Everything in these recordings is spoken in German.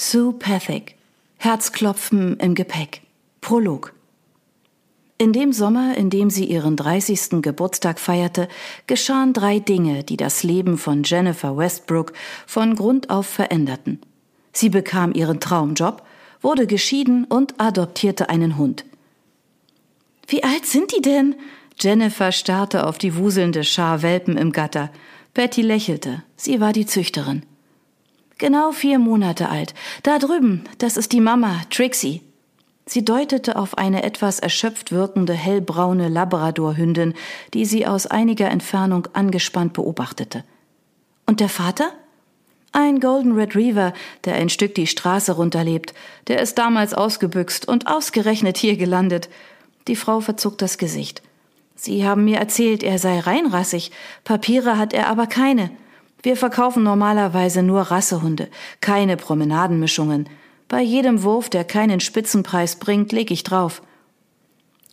Sue Pethick. Herzklopfen im Gepäck. Prolog. In dem Sommer, in dem sie ihren 30. Geburtstag feierte, geschahen drei Dinge, die das Leben von Jennifer Westbrook von Grund auf veränderten. Sie bekam ihren Traumjob, wurde geschieden und adoptierte einen Hund. Wie alt sind die denn? Jennifer starrte auf die wuselnde Schar Welpen im Gatter. Betty lächelte. Sie war die Züchterin. Genau vier Monate alt. Da drüben, das ist die Mama, Trixie. Sie deutete auf eine etwas erschöpft wirkende hellbraune Labradorhündin, die sie aus einiger Entfernung angespannt beobachtete. Und der Vater? Ein Golden Retriever, der ein Stück die Straße runterlebt. Der ist damals ausgebüxt und ausgerechnet hier gelandet. Die Frau verzog das Gesicht. Sie haben mir erzählt, er sei reinrassig. Papiere hat er aber keine. Wir verkaufen normalerweise nur Rassehunde, keine Promenadenmischungen. Bei jedem Wurf, der keinen Spitzenpreis bringt, leg ich drauf.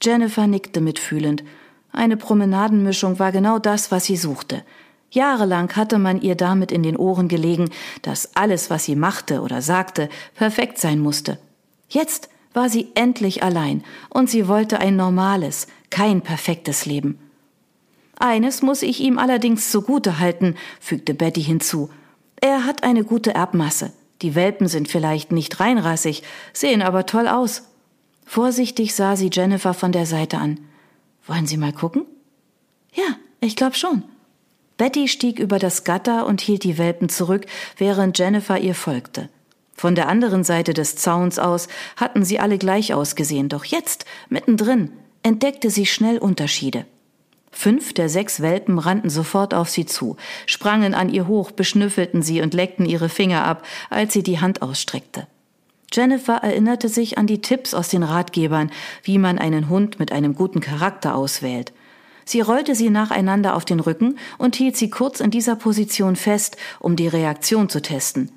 Jennifer nickte mitfühlend. Eine Promenadenmischung war genau das, was sie suchte. Jahrelang hatte man ihr damit in den Ohren gelegen, dass alles, was sie machte oder sagte, perfekt sein musste. Jetzt war sie endlich allein und sie wollte ein normales, kein perfektes Leben. Eines muss ich ihm allerdings zugute halten, fügte Betty hinzu. Er hat eine gute Erbmasse. Die Welpen sind vielleicht nicht reinrassig, sehen aber toll aus. Vorsichtig sah sie Jennifer von der Seite an. Wollen Sie mal gucken? Ja, ich glaube schon. Betty stieg über das Gatter und hielt die Welpen zurück, während Jennifer ihr folgte. Von der anderen Seite des Zauns aus hatten sie alle gleich ausgesehen, doch jetzt, mittendrin, entdeckte sie schnell Unterschiede. Fünf der sechs Welpen rannten sofort auf sie zu, sprangen an ihr hoch, beschnüffelten sie und leckten ihre Finger ab, als sie die Hand ausstreckte. Jennifer erinnerte sich an die Tipps aus den Ratgebern, wie man einen Hund mit einem guten Charakter auswählt. Sie rollte sie nacheinander auf den Rücken und hielt sie kurz in dieser Position fest, um die Reaktion zu testen.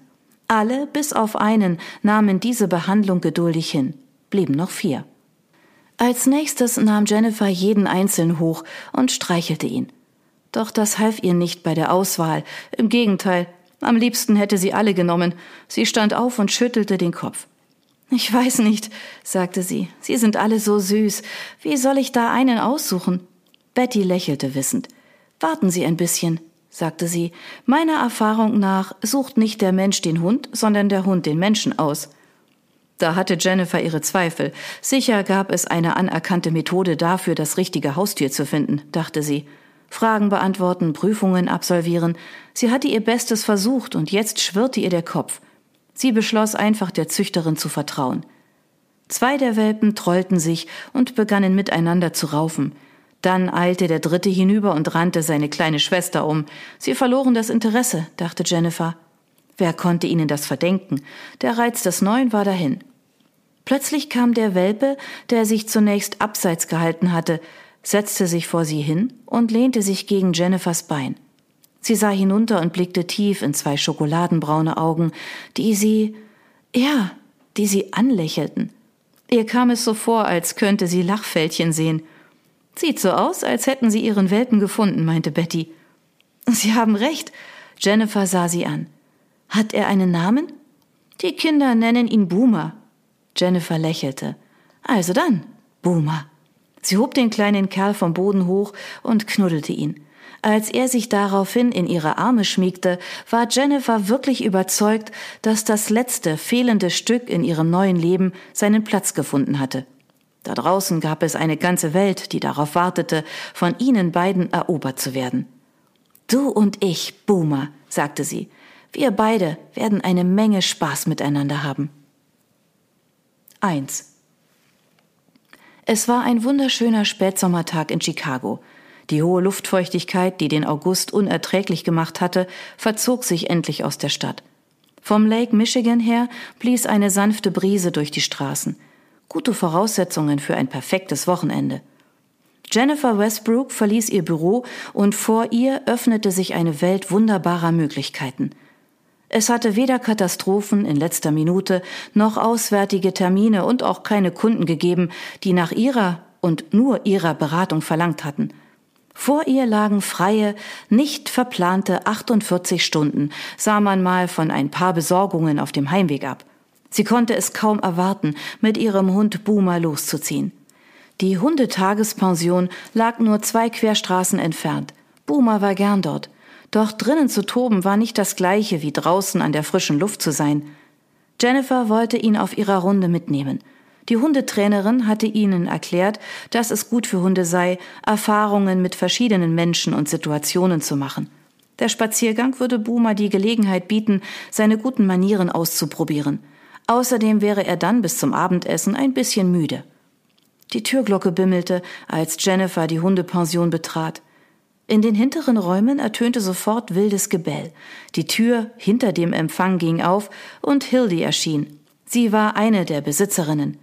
Alle, bis auf einen, nahmen diese Behandlung geduldig hin, blieben noch vier. Als nächstes nahm Jennifer jeden einzeln hoch und streichelte ihn. Doch das half ihr nicht bei der Auswahl. Im Gegenteil, am liebsten hätte sie alle genommen. Sie stand auf und schüttelte den Kopf. Ich weiß nicht, sagte sie. Sie sind alle so süß. Wie soll ich da einen aussuchen? Betty lächelte wissend. Warten Sie ein bisschen, sagte sie. Meiner Erfahrung nach sucht nicht der Mensch den Hund, sondern der Hund den Menschen aus. Da hatte Jennifer ihre Zweifel. Sicher gab es eine anerkannte Methode dafür, das richtige Haustier zu finden, dachte sie. Fragen beantworten, Prüfungen absolvieren. Sie hatte ihr Bestes versucht und jetzt schwirrte ihr der Kopf. Sie beschloss einfach der Züchterin zu vertrauen. Zwei der Welpen trollten sich und begannen miteinander zu raufen. Dann eilte der dritte hinüber und rannte seine kleine Schwester um. Sie verloren das Interesse, dachte Jennifer. Wer konnte ihnen das verdenken? Der Reiz des Neuen war dahin. Plötzlich kam der Welpe, der sich zunächst abseits gehalten hatte, setzte sich vor sie hin und lehnte sich gegen Jennifers Bein. Sie sah hinunter und blickte tief in zwei schokoladenbraune Augen, die sie, ja, die sie anlächelten. Ihr kam es so vor, als könnte sie Lachfältchen sehen. Sieht so aus, als hätten sie ihren Welpen gefunden, meinte Betty. Sie haben recht. Jennifer sah sie an. Hat er einen Namen? Die Kinder nennen ihn Boomer. Jennifer lächelte. Also dann, Boomer. Sie hob den kleinen Kerl vom Boden hoch und knuddelte ihn. Als er sich daraufhin in ihre Arme schmiegte, war Jennifer wirklich überzeugt, dass das letzte fehlende Stück in ihrem neuen Leben seinen Platz gefunden hatte. Da draußen gab es eine ganze Welt, die darauf wartete, von ihnen beiden erobert zu werden. Du und ich, Boomer, sagte sie, wir beide werden eine Menge Spaß miteinander haben. 1. Es war ein wunderschöner Spätsommertag in Chicago. Die hohe Luftfeuchtigkeit, die den August unerträglich gemacht hatte, verzog sich endlich aus der Stadt. Vom Lake Michigan her blies eine sanfte Brise durch die Straßen. Gute Voraussetzungen für ein perfektes Wochenende. Jennifer Westbrook verließ ihr Büro und vor ihr öffnete sich eine Welt wunderbarer Möglichkeiten – es hatte weder Katastrophen in letzter Minute noch auswärtige Termine und auch keine Kunden gegeben, die nach ihrer und nur ihrer Beratung verlangt hatten. Vor ihr lagen freie, nicht verplante 48 Stunden, sah man mal von ein paar Besorgungen auf dem Heimweg ab. Sie konnte es kaum erwarten, mit ihrem Hund Boomer loszuziehen. Die Hundetagespension lag nur zwei Querstraßen entfernt. Boomer war gern dort. Doch drinnen zu toben war nicht das gleiche wie draußen an der frischen Luft zu sein. Jennifer wollte ihn auf ihrer Runde mitnehmen. Die Hundetrainerin hatte ihnen erklärt, dass es gut für Hunde sei, Erfahrungen mit verschiedenen Menschen und Situationen zu machen. Der Spaziergang würde Boomer die Gelegenheit bieten, seine guten Manieren auszuprobieren. Außerdem wäre er dann bis zum Abendessen ein bisschen müde. Die Türglocke bimmelte, als Jennifer die Hundepension betrat. In den hinteren Räumen ertönte sofort wildes Gebell. Die Tür hinter dem Empfang ging auf und Hildy erschien. Sie war eine der Besitzerinnen.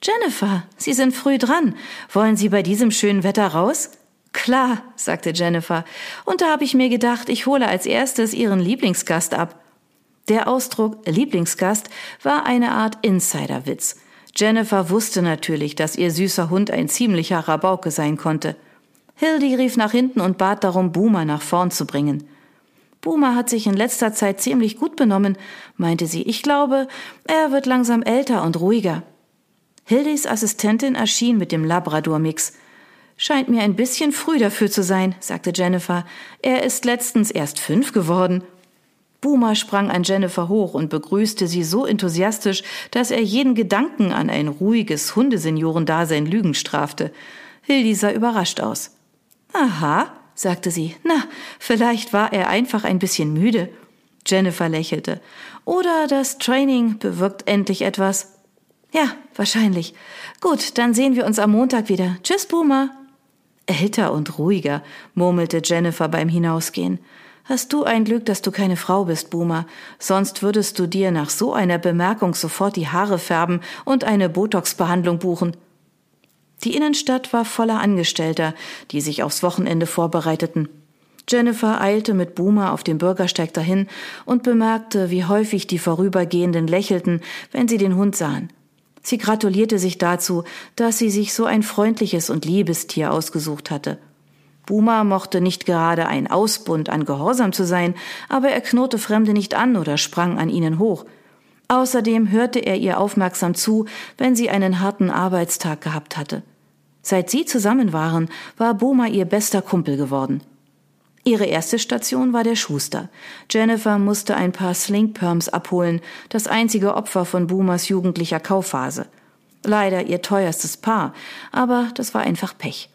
Jennifer, Sie sind früh dran. Wollen Sie bei diesem schönen Wetter raus? Klar, sagte Jennifer. Und da habe ich mir gedacht, ich hole als erstes Ihren Lieblingsgast ab. Der Ausdruck Lieblingsgast war eine Art Insiderwitz. Jennifer wusste natürlich, dass ihr süßer Hund ein ziemlicher Rabauke sein konnte. Hildy rief nach hinten und bat darum, Boomer nach vorn zu bringen. Boomer hat sich in letzter Zeit ziemlich gut benommen, meinte sie. Ich glaube, er wird langsam älter und ruhiger. Hildys Assistentin erschien mit dem Labrador-Mix. Scheint mir ein bisschen früh dafür zu sein, sagte Jennifer. Er ist letztens erst fünf geworden. Boomer sprang an Jennifer hoch und begrüßte sie so enthusiastisch, dass er jeden Gedanken an ein ruhiges Hundeseniorendasein Lügen strafte. Hildy sah überrascht aus. Aha, sagte sie. Na, vielleicht war er einfach ein bisschen müde. Jennifer lächelte. Oder das Training bewirkt endlich etwas. Ja, wahrscheinlich. Gut, dann sehen wir uns am Montag wieder. Tschüss, Boomer. Älter und ruhiger, murmelte Jennifer beim Hinausgehen. Hast du ein Glück, dass du keine Frau bist, Boomer, sonst würdest du dir nach so einer Bemerkung sofort die Haare färben und eine Botox-Behandlung buchen. Die Innenstadt war voller Angestellter, die sich aufs Wochenende vorbereiteten. Jennifer eilte mit Boomer auf dem Bürgersteig dahin und bemerkte, wie häufig die Vorübergehenden lächelten, wenn sie den Hund sahen. Sie gratulierte sich dazu, dass sie sich so ein freundliches und liebes Tier ausgesucht hatte. Boomer mochte nicht gerade ein Ausbund an Gehorsam zu sein, aber er knurrte Fremde nicht an oder sprang an ihnen hoch. Außerdem hörte er ihr aufmerksam zu, wenn sie einen harten Arbeitstag gehabt hatte. Seit sie zusammen waren, war Boma ihr bester Kumpel geworden. Ihre erste Station war der Schuster. Jennifer musste ein paar Slingperms abholen, das einzige Opfer von Boomers jugendlicher Kaufphase. Leider ihr teuerstes Paar, aber das war einfach Pech.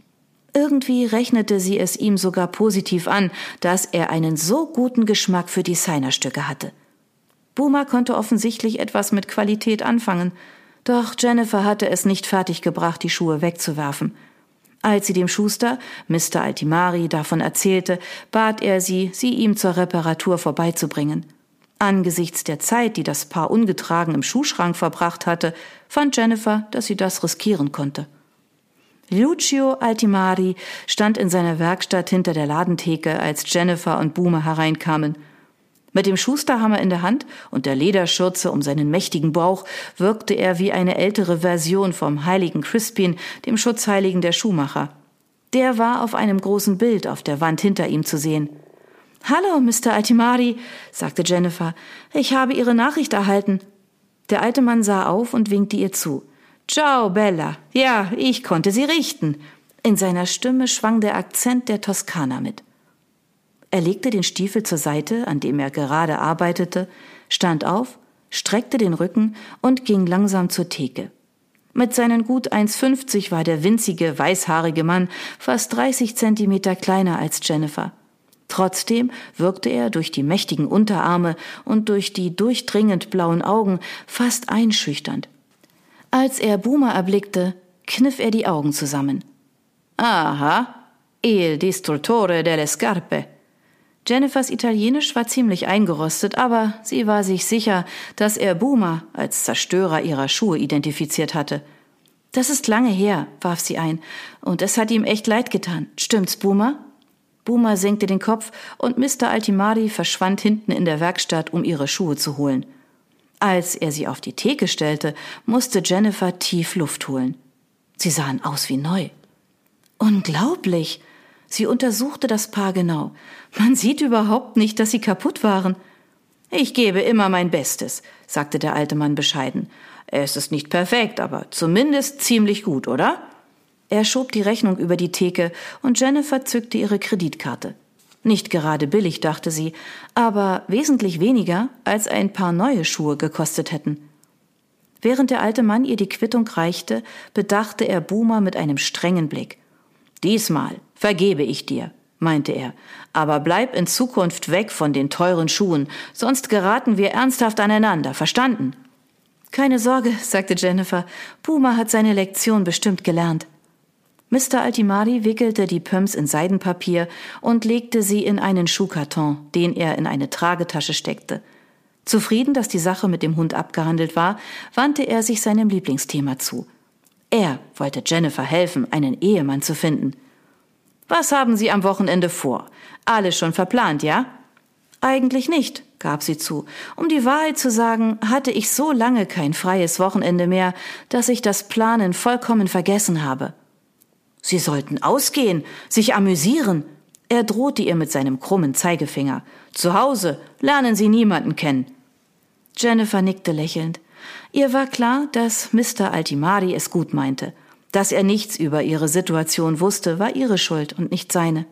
Irgendwie rechnete sie es ihm sogar positiv an, dass er einen so guten Geschmack für Designerstücke hatte. Boomer konnte offensichtlich etwas mit Qualität anfangen, doch Jennifer hatte es nicht fertiggebracht, die Schuhe wegzuwerfen. Als sie dem Schuster, Mr. Altimari, davon erzählte, bat er sie, sie ihm zur Reparatur vorbeizubringen. Angesichts der Zeit, die das Paar ungetragen im Schuhschrank verbracht hatte, fand Jennifer, dass sie das riskieren konnte. Lucio Altimari stand in seiner Werkstatt hinter der Ladentheke, als Jennifer und Boomer hereinkamen. Mit dem Schusterhammer in der Hand und der Lederschürze um seinen mächtigen Bauch wirkte er wie eine ältere Version vom heiligen Crispin, dem Schutzheiligen der Schuhmacher. Der war auf einem großen Bild auf der Wand hinter ihm zu sehen. Hallo, Mr. Altimari, sagte Jennifer. Ich habe Ihre Nachricht erhalten. Der alte Mann sah auf und winkte ihr zu. Ciao, Bella. Ja, ich konnte sie richten. In seiner Stimme schwang der Akzent der Toskana mit. Er legte den Stiefel zur Seite, an dem er gerade arbeitete, stand auf, streckte den Rücken und ging langsam zur Theke. Mit seinen gut 1,50 war der winzige, weißhaarige Mann fast 30 Zentimeter kleiner als Jennifer. Trotzdem wirkte er durch die mächtigen Unterarme und durch die durchdringend blauen Augen fast einschüchternd. Als er Boomer erblickte, kniff er die Augen zusammen. Aha, il distruttore delle scarpe. Jennifers Italienisch war ziemlich eingerostet, aber sie war sich sicher, dass er Boomer als Zerstörer ihrer Schuhe identifiziert hatte. Das ist lange her, warf sie ein, und es hat ihm echt leid getan. Stimmt's, Boomer? Boomer senkte den Kopf und Mr. Altimari verschwand hinten in der Werkstatt, um ihre Schuhe zu holen. Als er sie auf die Theke stellte, musste Jennifer tief Luft holen. Sie sahen aus wie neu. Unglaublich! Sie untersuchte das Paar genau. Man sieht überhaupt nicht, dass sie kaputt waren. Ich gebe immer mein Bestes, sagte der alte Mann bescheiden. Es ist nicht perfekt, aber zumindest ziemlich gut, oder? Er schob die Rechnung über die Theke und Jennifer zückte ihre Kreditkarte. Nicht gerade billig, dachte sie, aber wesentlich weniger, als ein paar neue Schuhe gekostet hätten. Während der alte Mann ihr die Quittung reichte, bedachte er Boomer mit einem strengen Blick. Diesmal vergebe ich dir, meinte er, aber bleib in Zukunft weg von den teuren Schuhen, sonst geraten wir ernsthaft aneinander, verstanden? Keine Sorge, sagte Jennifer, Boomer hat seine Lektion bestimmt gelernt. Mr. Altimari wickelte die Pumps in Seidenpapier und legte sie in einen Schuhkarton, den er in eine Tragetasche steckte. Zufrieden, dass die Sache mit dem Hund abgehandelt war, wandte er sich seinem Lieblingsthema zu. Er wollte Jennifer helfen, einen Ehemann zu finden. Was haben Sie am Wochenende vor? Alles schon verplant, ja? Eigentlich nicht, gab sie zu. Um die Wahrheit zu sagen, hatte ich so lange kein freies Wochenende mehr, dass ich das Planen vollkommen vergessen habe. Sie sollten ausgehen, sich amüsieren. Er drohte ihr mit seinem krummen Zeigefinger. Zu Hause lernen Sie niemanden kennen. Jennifer nickte lächelnd. Ihr war klar, dass Mr. Altimari es gut meinte. Dass er nichts über ihre Situation wusste, war ihre Schuld und nicht seine.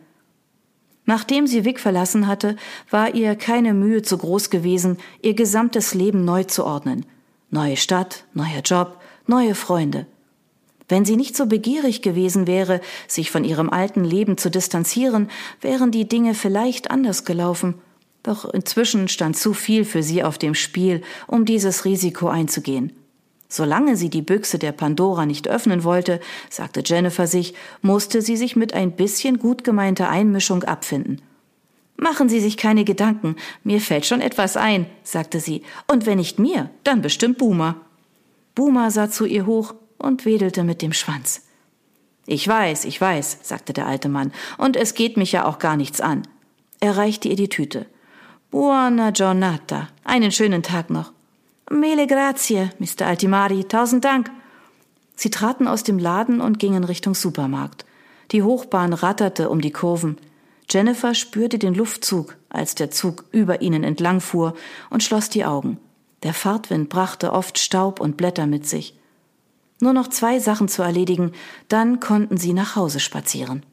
Nachdem sie Vic verlassen hatte, war ihr keine Mühe zu groß gewesen, ihr gesamtes Leben neu zu ordnen. Neue Stadt, neuer Job, neue Freunde. Wenn sie nicht so begierig gewesen wäre, sich von ihrem alten Leben zu distanzieren, wären die Dinge vielleicht anders gelaufen. Doch inzwischen stand zu viel für sie auf dem Spiel, um dieses Risiko einzugehen. Solange sie die Büchse der Pandora nicht öffnen wollte, sagte Jennifer sich, musste sie sich mit ein bisschen gut gemeinter Einmischung abfinden. Machen Sie sich keine Gedanken, mir fällt schon etwas ein, sagte sie, und wenn nicht mir, dann bestimmt Boomer. Boomer sah zu ihr hoch und wedelte mit dem Schwanz. Ich weiß, ich weiß, sagte der alte Mann, und es geht mich ja auch gar nichts an. Er reichte ihr die Tüte. Buona giornata. Einen schönen Tag noch. Mele grazie, Mr. Altimari. Tausend Dank. Sie traten aus dem Laden und gingen Richtung Supermarkt. Die Hochbahn ratterte um die Kurven. Jennifer spürte den Luftzug, als der Zug über ihnen entlangfuhr, und schloss die Augen. Der Fahrtwind brachte oft Staub und Blätter mit sich. Nur noch zwei Sachen zu erledigen, dann konnten sie nach Hause spazieren.